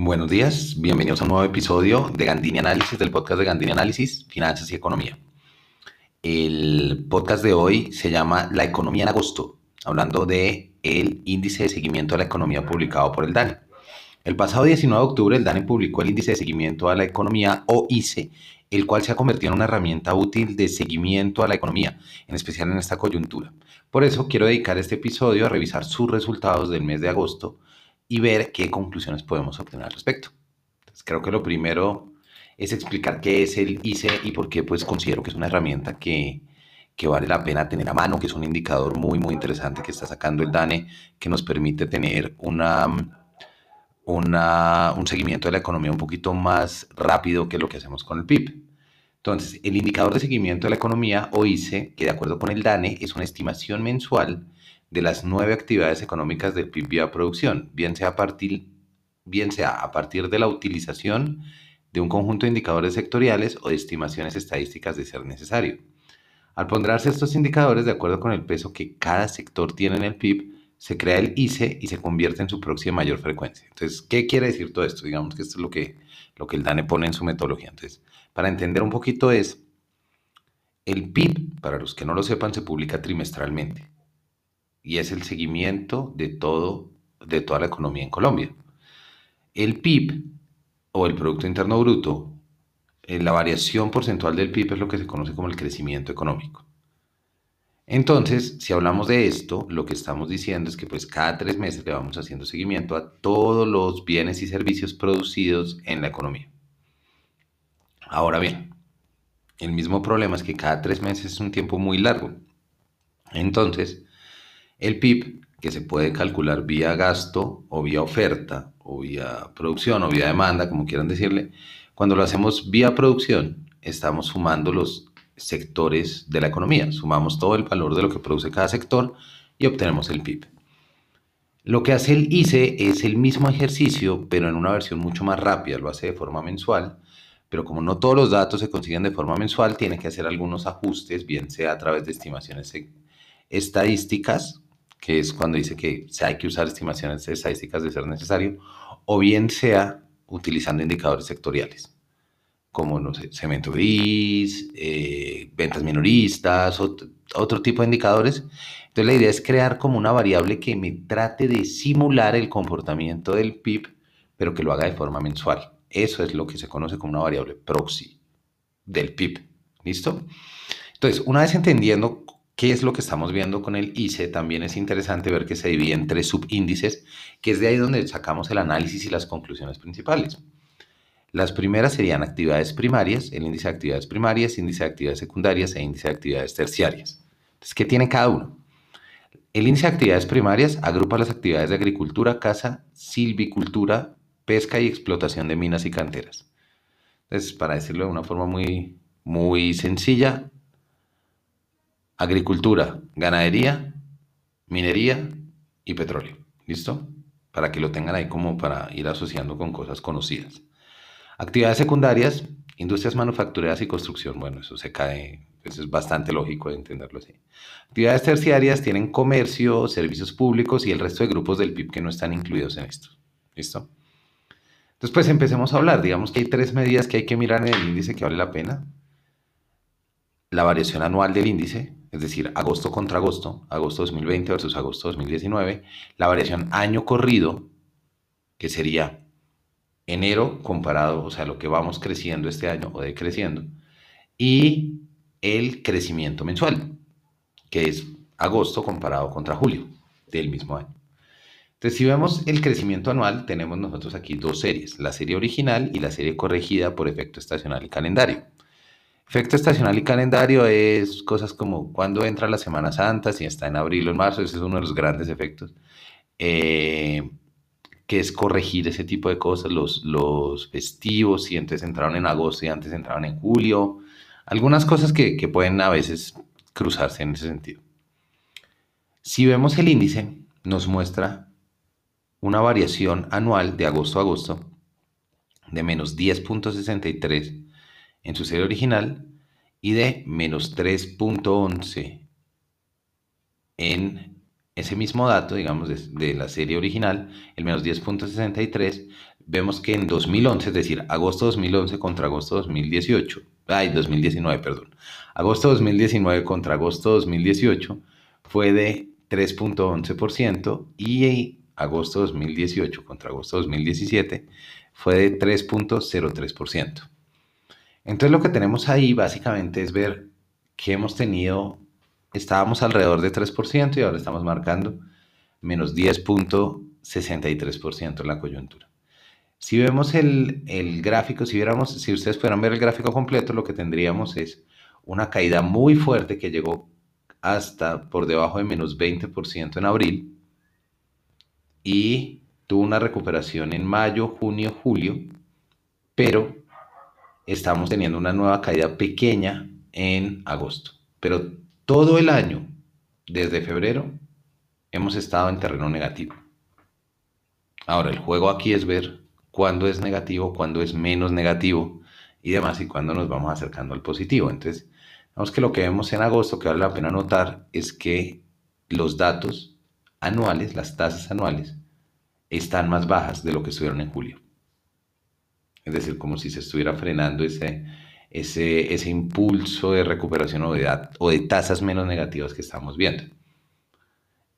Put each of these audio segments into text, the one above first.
Buenos días, bienvenidos a un nuevo episodio de Gandini Análisis, del podcast de Gandini Análisis, Finanzas y Economía. El podcast de hoy se llama La economía en agosto, hablando de el índice de seguimiento a la economía publicado por el DANE. El pasado 19 de octubre el DANE publicó el índice de seguimiento a la economía o ICE, el cual se ha convertido en una herramienta útil de seguimiento a la economía, en especial en esta coyuntura. Por eso quiero dedicar este episodio a revisar sus resultados del mes de agosto y ver qué conclusiones podemos obtener al respecto. creo que lo primero es explicar qué es el ICE y por qué pues considero que es una herramienta que, que vale la pena tener a mano, que es un indicador muy, muy interesante que está sacando el DANE, que nos permite tener una, una, un seguimiento de la economía un poquito más rápido que lo que hacemos con el PIB. Entonces, el indicador de seguimiento de la economía, o ICE, que de acuerdo con el DANE es una estimación mensual de las nueve actividades económicas del PIB vía producción, bien sea, a partir, de la utilización de un conjunto de indicadores sectoriales o de estimaciones estadísticas de ser necesario. Al ponderarse estos indicadores de acuerdo con el peso que cada sector tiene en el PIB, se crea el ICE y se convierte en su próxima mayor frecuencia. Entonces, ¿qué quiere decir todo esto? Digamos que esto es lo que, lo que el DANE pone en su metodología. Entonces, para entender un poquito es, el PIB, para los que no lo sepan, se publica trimestralmente y es el seguimiento de, todo, de toda la economía en Colombia. El PIB o el Producto Interno Bruto, eh, la variación porcentual del PIB es lo que se conoce como el crecimiento económico. Entonces, si hablamos de esto, lo que estamos diciendo es que pues cada tres meses le vamos haciendo seguimiento a todos los bienes y servicios producidos en la economía. Ahora bien, el mismo problema es que cada tres meses es un tiempo muy largo. Entonces, el PIB, que se puede calcular vía gasto o vía oferta o vía producción o vía demanda, como quieran decirle, cuando lo hacemos vía producción, estamos sumando los sectores de la economía, sumamos todo el valor de lo que produce cada sector y obtenemos el PIB. Lo que hace el ICE es el mismo ejercicio, pero en una versión mucho más rápida, lo hace de forma mensual, pero como no todos los datos se consiguen de forma mensual, tiene que hacer algunos ajustes, bien sea a través de estimaciones estadísticas, que es cuando dice que hay que usar estimaciones estadísticas de ser necesario, o bien sea utilizando indicadores sectoriales, como, no sé, cemento gris, eh, ventas minoristas, otro, otro tipo de indicadores. Entonces la idea es crear como una variable que me trate de simular el comportamiento del PIB, pero que lo haga de forma mensual. Eso es lo que se conoce como una variable proxy del PIB. ¿Listo? Entonces, una vez entendiendo ¿Qué es lo que estamos viendo con el ICE? También es interesante ver que se divide en tres subíndices, que es de ahí donde sacamos el análisis y las conclusiones principales. Las primeras serían actividades primarias, el índice de actividades primarias, índice de actividades secundarias e índice de actividades terciarias. ¿qué tiene cada uno? El índice de actividades primarias agrupa las actividades de agricultura, caza, silvicultura, pesca y explotación de minas y canteras. Entonces, para decirlo de una forma muy, muy sencilla, agricultura, ganadería, minería y petróleo. ¿Listo? Para que lo tengan ahí como para ir asociando con cosas conocidas. Actividades secundarias, industrias manufactureras y construcción. Bueno, eso se cae, eso es bastante lógico de entenderlo así. Actividades terciarias tienen comercio, servicios públicos y el resto de grupos del PIB que no están incluidos en esto. ¿Listo? Entonces, pues empecemos a hablar. Digamos que hay tres medidas que hay que mirar en el índice que vale la pena. La variación anual del índice, es decir, agosto contra agosto, agosto 2020 versus agosto 2019, la variación año corrido, que sería enero comparado, o sea, lo que vamos creciendo este año o decreciendo, y el crecimiento mensual, que es agosto comparado contra julio del mismo año. Entonces, si vemos el crecimiento anual, tenemos nosotros aquí dos series, la serie original y la serie corregida por efecto estacional y calendario. Efecto estacional y calendario es cosas como cuando entra la Semana Santa, si está en abril o en marzo, ese es uno de los grandes efectos, eh, que es corregir ese tipo de cosas, los, los festivos, si antes entraron en agosto y antes entraron en julio, algunas cosas que, que pueden a veces cruzarse en ese sentido. Si vemos el índice, nos muestra una variación anual de agosto a agosto de menos 10.63 en su serie original y de menos 3.11 en ese mismo dato, digamos, de, la serie original, el menos 10.63, vemos que en 2011, es decir, agosto 2011 contra agosto 2018, ay, 2019, perdón, agosto 2019 contra agosto 2018 fue de 3.11% y agosto 2018 contra agosto 2017 fue de 3.03%. Entonces lo que tenemos ahí básicamente es ver que hemos tenido, estábamos alrededor de 3% y ahora estamos marcando menos 10.63% en la coyuntura. Si vemos el, el, gráfico, si, viéramos, si ustedes pudieran ver el gráfico completo, lo que tendríamos es una caída muy fuerte que llegó hasta por debajo de menos 20% en abril y tuvo una recuperación en mayo, junio, julio, pero estamos teniendo una nueva caída pequeña en agosto. Pero todo el año, desde febrero, hemos estado en terreno negativo. Ahora, el juego aquí es ver cuándo es negativo, cuándo es menos negativo y demás, y cuándo nos vamos acercando al positivo. Entonces, vemos que lo que vemos en agosto, que vale la pena notar, es que los datos anuales, las tasas anuales, están más bajas de lo que estuvieron en julio. Es decir, como si se estuviera frenando ese, ese, ese impulso de recuperación o de, o de tasas menos negativas que estamos viendo.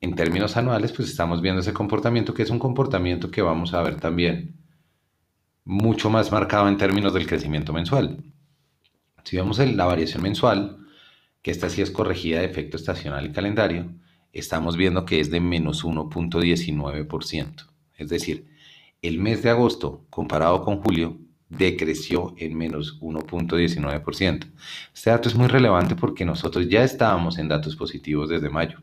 En términos anuales, pues estamos viendo ese comportamiento, que es un comportamiento que vamos a ver también mucho más marcado en términos del crecimiento mensual. Si vemos la variación mensual, que esta sí es corregida de efecto estacional y calendario, estamos viendo que es de menos 1.19%. Es decir, el mes de agosto comparado con julio decreció en menos 1.19%. Este dato es muy relevante porque nosotros ya estábamos en datos positivos desde mayo.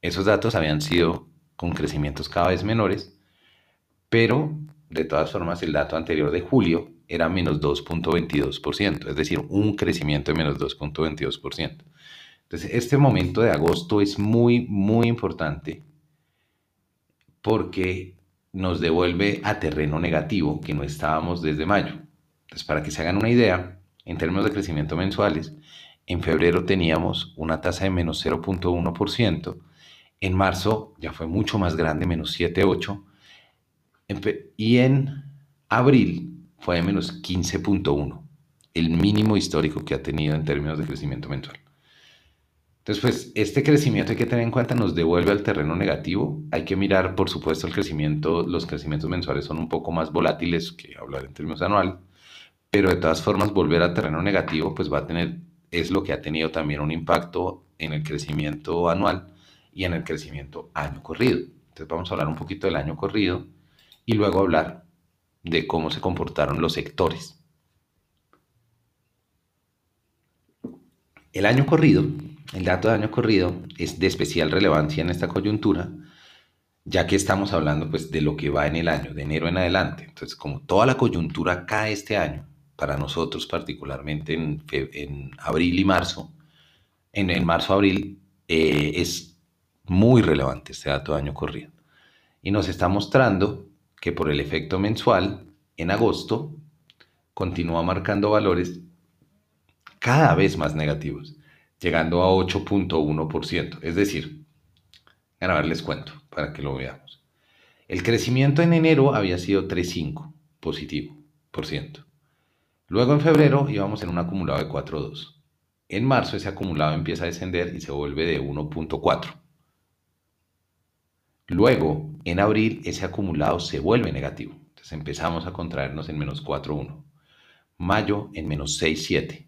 Esos datos habían sido con crecimientos cada vez menores, pero de todas formas el dato anterior de julio era menos 2.22%, es decir, un crecimiento de menos 2.22%. Entonces, este momento de agosto es muy, muy importante porque nos devuelve a terreno negativo que no estábamos desde mayo. Entonces, para que se hagan una idea, en términos de crecimiento mensuales, en febrero teníamos una tasa de menos 0.1%, en marzo ya fue mucho más grande, menos 7.8%, y en abril fue de menos 15.1%, el mínimo histórico que ha tenido en términos de crecimiento mensual. Entonces, pues este crecimiento hay que tener en cuenta, nos devuelve al terreno negativo. Hay que mirar, por supuesto, el crecimiento, los crecimientos mensuales son un poco más volátiles que hablar en términos anual, pero de todas formas volver al terreno negativo pues va a tener, es lo que ha tenido también un impacto en el crecimiento anual y en el crecimiento año corrido. Entonces vamos a hablar un poquito del año corrido y luego hablar de cómo se comportaron los sectores. El año corrido el dato de año corrido es de especial relevancia en esta coyuntura, ya que estamos hablando pues, de lo que va en el año, de enero en adelante. Entonces, como toda la coyuntura cae este año, para nosotros particularmente en, abril y marzo, en el marzo-abril, eh, es muy relevante este dato de año corrido. Y nos está mostrando que por el efecto mensual, en agosto, continúa marcando valores cada vez más negativos llegando a 8.1%. Es decir, a ver, les cuento para que lo veamos. El crecimiento en enero había sido 3.5 positivo por ciento. Luego en febrero íbamos en un acumulado de 4.2. En marzo ese acumulado empieza a descender y se vuelve de 1.4. Luego, en abril, ese acumulado se vuelve negativo. Entonces empezamos a contraernos en menos 4.1. Mayo en menos 6.7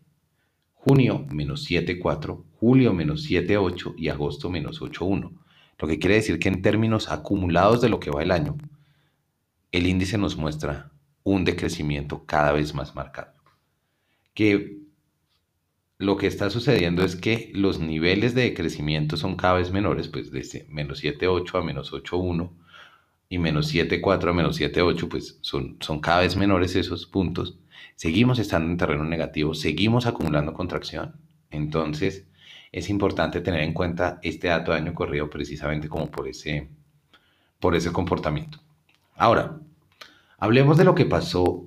junio menos 7,4, julio menos 7,8 y agosto menos 8,1. Lo que quiere decir que en términos acumulados de lo que va el año, el índice nos muestra un decrecimiento cada vez más marcado. Que lo que está sucediendo es que los niveles de decrecimiento son cada vez menores, pues desde menos 7,8 a menos 8,1 y menos 7,4 a menos 7,8, pues son, son cada vez menores esos puntos seguimos estando en terreno negativo, seguimos acumulando contracción. Entonces, es importante tener en cuenta este dato de año corrido precisamente como por ese, por ese comportamiento. Ahora, hablemos de lo que pasó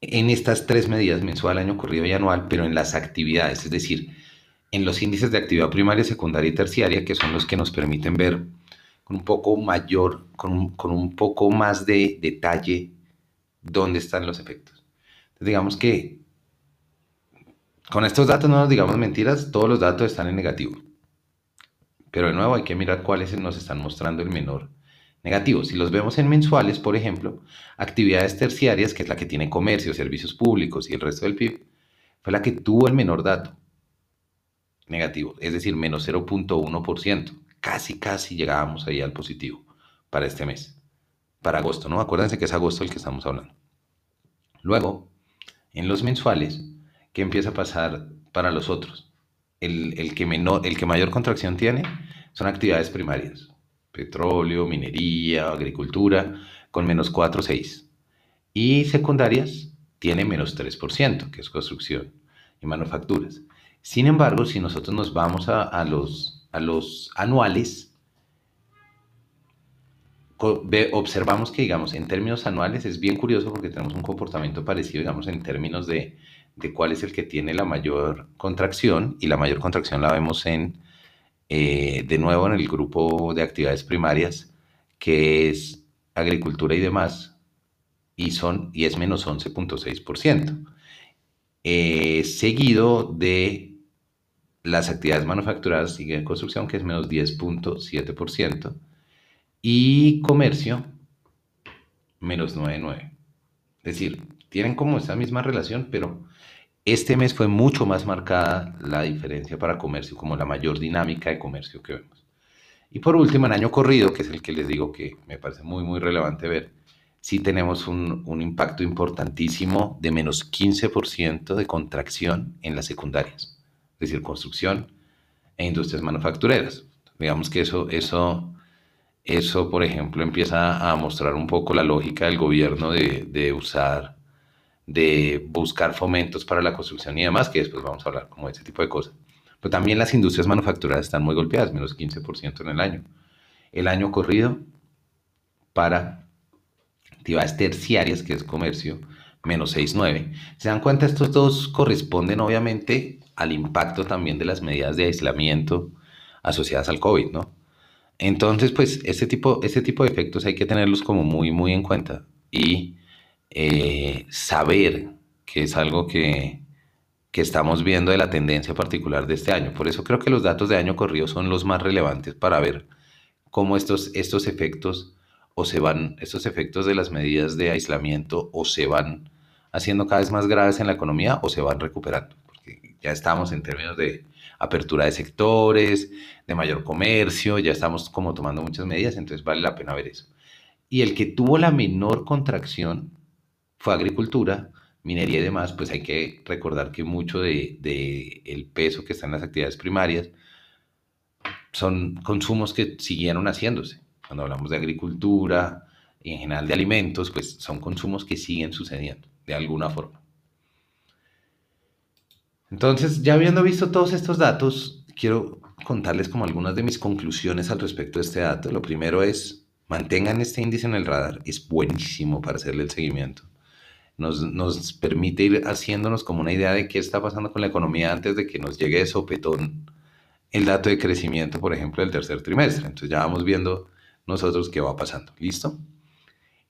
en estas tres medidas, mensual, año corrido y anual, pero en las actividades, es decir, en los índices de actividad primaria, secundaria y terciaria, que son los que nos permiten ver con un poco mayor, con con un poco más de detalle dónde están los efectos. Digamos que con estos datos no nos digamos mentiras, todos los datos están en negativo. Pero de nuevo hay que mirar cuáles nos están mostrando el menor negativo. Si los vemos en mensuales, por ejemplo, actividades terciarias, que es la que tiene comercio, servicios públicos y el resto del PIB, fue la que tuvo el menor dato negativo, es decir, menos 0.1%. Casi, casi llegábamos ahí al positivo para este mes, para agosto, ¿no? Acuérdense que es agosto el que estamos hablando. Luego, en los mensuales, ¿qué empieza a pasar para los otros? El, que, menor, el que mayor contracción tiene son actividades primarias, petróleo, minería, agricultura, con menos 4,6. Y secundarias tiene menos 3%, que es construcción y manufacturas. Sin embargo, si nosotros nos vamos a los anuales, observamos que, digamos, en términos anuales es bien curioso porque tenemos un comportamiento parecido, digamos, en términos de, cuál es el que tiene la mayor contracción y la mayor contracción la vemos en, eh, de nuevo, en el grupo de actividades primarias, que es agricultura y demás, y, son, y es menos 11.6%, eh, seguido de las actividades manufacturadas sigue construcción, que es menos 10.7%, y comercio, menos 9.9%. Es decir, tienen como esa misma relación, pero este mes fue mucho más marcada la diferencia para comercio, como la mayor dinámica de comercio que vemos. Y por último, el año corrido, que es el que les digo que me parece muy, muy relevante ver, sí tenemos un, un impacto importantísimo de menos 15% de contracción en las secundarias es decir, construcción e industrias manufactureras. Digamos que eso, eso, eso, por ejemplo, empieza a mostrar un poco la lógica del gobierno de, de usar, de buscar fomentos para la construcción y demás, que después vamos a hablar como de ese tipo de cosas. Pero también las industrias manufactureras están muy golpeadas, menos 15% en el año. El año corrido para actividades terciarias, que es comercio, menos 6,9. Se dan cuenta, estos dos corresponden obviamente al impacto también de las medidas de aislamiento asociadas al COVID, ¿no? Entonces, pues, este tipo, este tipo de efectos hay que tenerlos como muy, muy en cuenta y eh, saber que es algo que, que estamos viendo de la tendencia particular de este año. Por eso creo que los datos de año corrido son los más relevantes para ver cómo estos, estos efectos o se van, estos efectos de las medidas de aislamiento o se van haciendo cada vez más graves en la economía o se van recuperando ya estamos en términos de apertura de sectores, de mayor comercio, ya estamos como tomando muchas medidas, entonces vale la pena ver eso. Y el que tuvo la menor contracción fue agricultura, minería y demás, pues hay que recordar que mucho de, de el peso que está en las actividades primarias son consumos que siguieron haciéndose. Cuando hablamos de agricultura y en general de alimentos, pues son consumos que siguen sucediendo de alguna forma. Entonces, ya habiendo visto todos estos datos, quiero contarles como algunas de mis conclusiones al respecto de este dato. Lo primero es, mantengan este índice en el radar, es buenísimo para hacerle el seguimiento. Nos, nos, permite ir haciéndonos como una idea de qué está pasando con la economía antes de que nos llegue de sopetón el dato de crecimiento, por ejemplo, del tercer trimestre. Entonces ya vamos viendo nosotros qué va pasando. ¿Listo?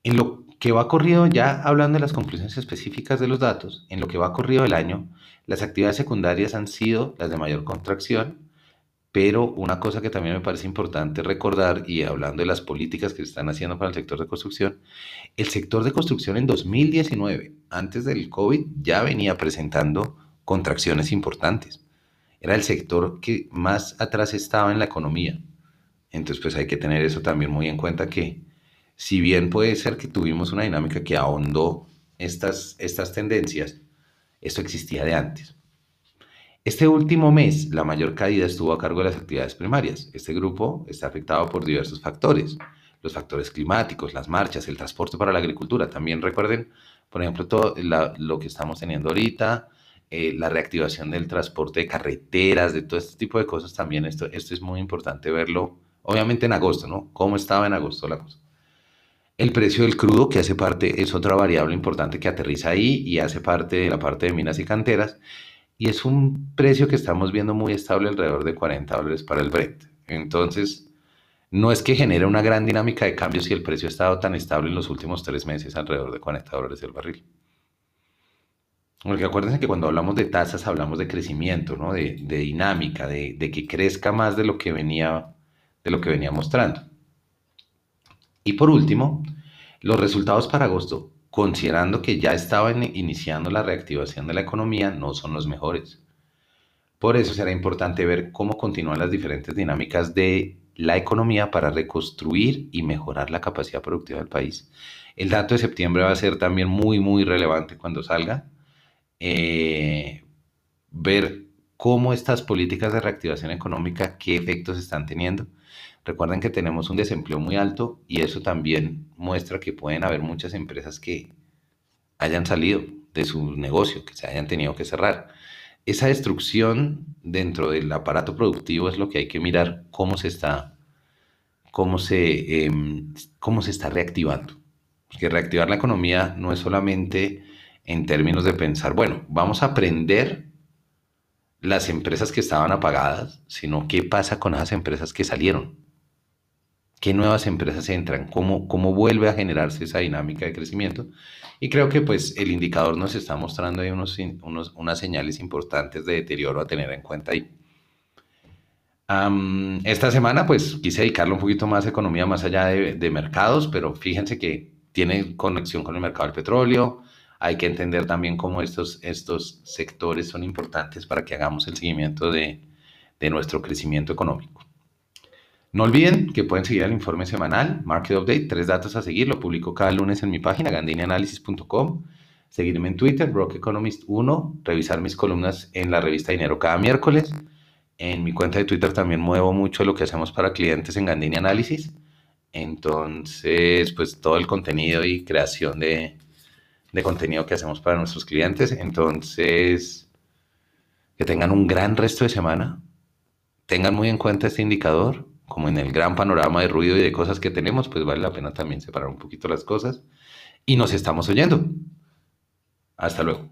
En lo que va corrido, ya hablando de las conclusiones específicas de los datos, en lo que va corrido el año, las actividades secundarias han sido las de mayor contracción, pero una cosa que también me parece importante recordar, y hablando de las políticas que se están haciendo para el sector de construcción, el sector de construcción en 2019, antes del COVID, ya venía presentando contracciones importantes. Era el sector que más atrás estaba en la economía. Entonces, pues hay que tener eso también muy en cuenta que si bien puede ser que tuvimos una dinámica que ahondó estas, estas tendencias, esto existía de antes. Este último mes, la mayor caída estuvo a cargo de las actividades primarias. Este grupo está afectado por diversos factores. Los factores climáticos, las marchas, el transporte para la agricultura. También recuerden, por ejemplo, todo lo que estamos teniendo ahorita, eh, la reactivación del transporte de carreteras, de todo este tipo de cosas. También esto, esto es muy importante verlo, obviamente en agosto, ¿no? ¿Cómo estaba en agosto la cosa? El precio del crudo, que hace parte, es otra variable importante que aterriza ahí y hace parte de la parte de minas y canteras. Y es un precio que estamos viendo muy estable alrededor de 40 dólares para el Brent. Entonces, no es que genere una gran dinámica de cambio si el precio ha estado tan estable en los últimos tres meses, alrededor de 40 dólares el barril. Porque acuérdense que cuando hablamos de tasas hablamos de crecimiento, ¿no? de, dinámica, de, que crezca más de lo que venía, de lo que venía mostrando. Y por último, los resultados para agosto, considerando que ya estaban iniciando la reactivación de la economía, no son los mejores. Por eso será importante ver cómo continúan las diferentes dinámicas de la economía para reconstruir y mejorar la capacidad productiva del país. El dato de septiembre va a ser también muy, muy relevante cuando salga. Eh, ver cómo estas políticas de reactivación económica, qué efectos están teniendo. Recuerden que tenemos un desempleo muy alto y eso también muestra que pueden haber muchas empresas que hayan salido de su negocio, que se hayan tenido que cerrar esa destrucción dentro del aparato productivo es lo que hay que mirar cómo se está, cómo se, em, cómo se está reactivando. Porque reactivar la economía no es solamente en términos de pensar, bueno, vamos a aprender las empresas que estaban apagadas, sino qué pasa con esas empresas que salieron. ¿Qué nuevas empresas entran? ¿Cómo, cómo vuelve a generarse esa dinámica de crecimiento? Y creo que pues el indicador nos está mostrando ahí unos, unas señales importantes de deterioro a tener en cuenta ahí. esta semana pues quise dedicarle un poquito más a economía más allá de, mercados, pero fíjense que tiene conexión con el mercado del petróleo. Hay que entender también cómo estos, estos sectores son importantes para que hagamos el seguimiento de, de nuestro crecimiento económico. No olviden que pueden seguir el informe semanal, Market Update, tres datos a seguir, lo publico cada lunes en mi página gandinianalysis.com, seguirme en Twitter, Brock Economist 1, revisar mis columnas en la revista Dinero cada miércoles. En mi cuenta de Twitter también muevo mucho lo que hacemos para clientes en Gandini Análisis. Entonces, pues todo el contenido y creación de, de contenido que hacemos para nuestros clientes. Entonces, que tengan un gran resto de semana. Tengan muy en cuenta este indicador como en el gran panorama de ruido y de cosas que tenemos, pues vale la pena también separar un poquito las cosas. Y nos estamos oyendo. Hasta luego.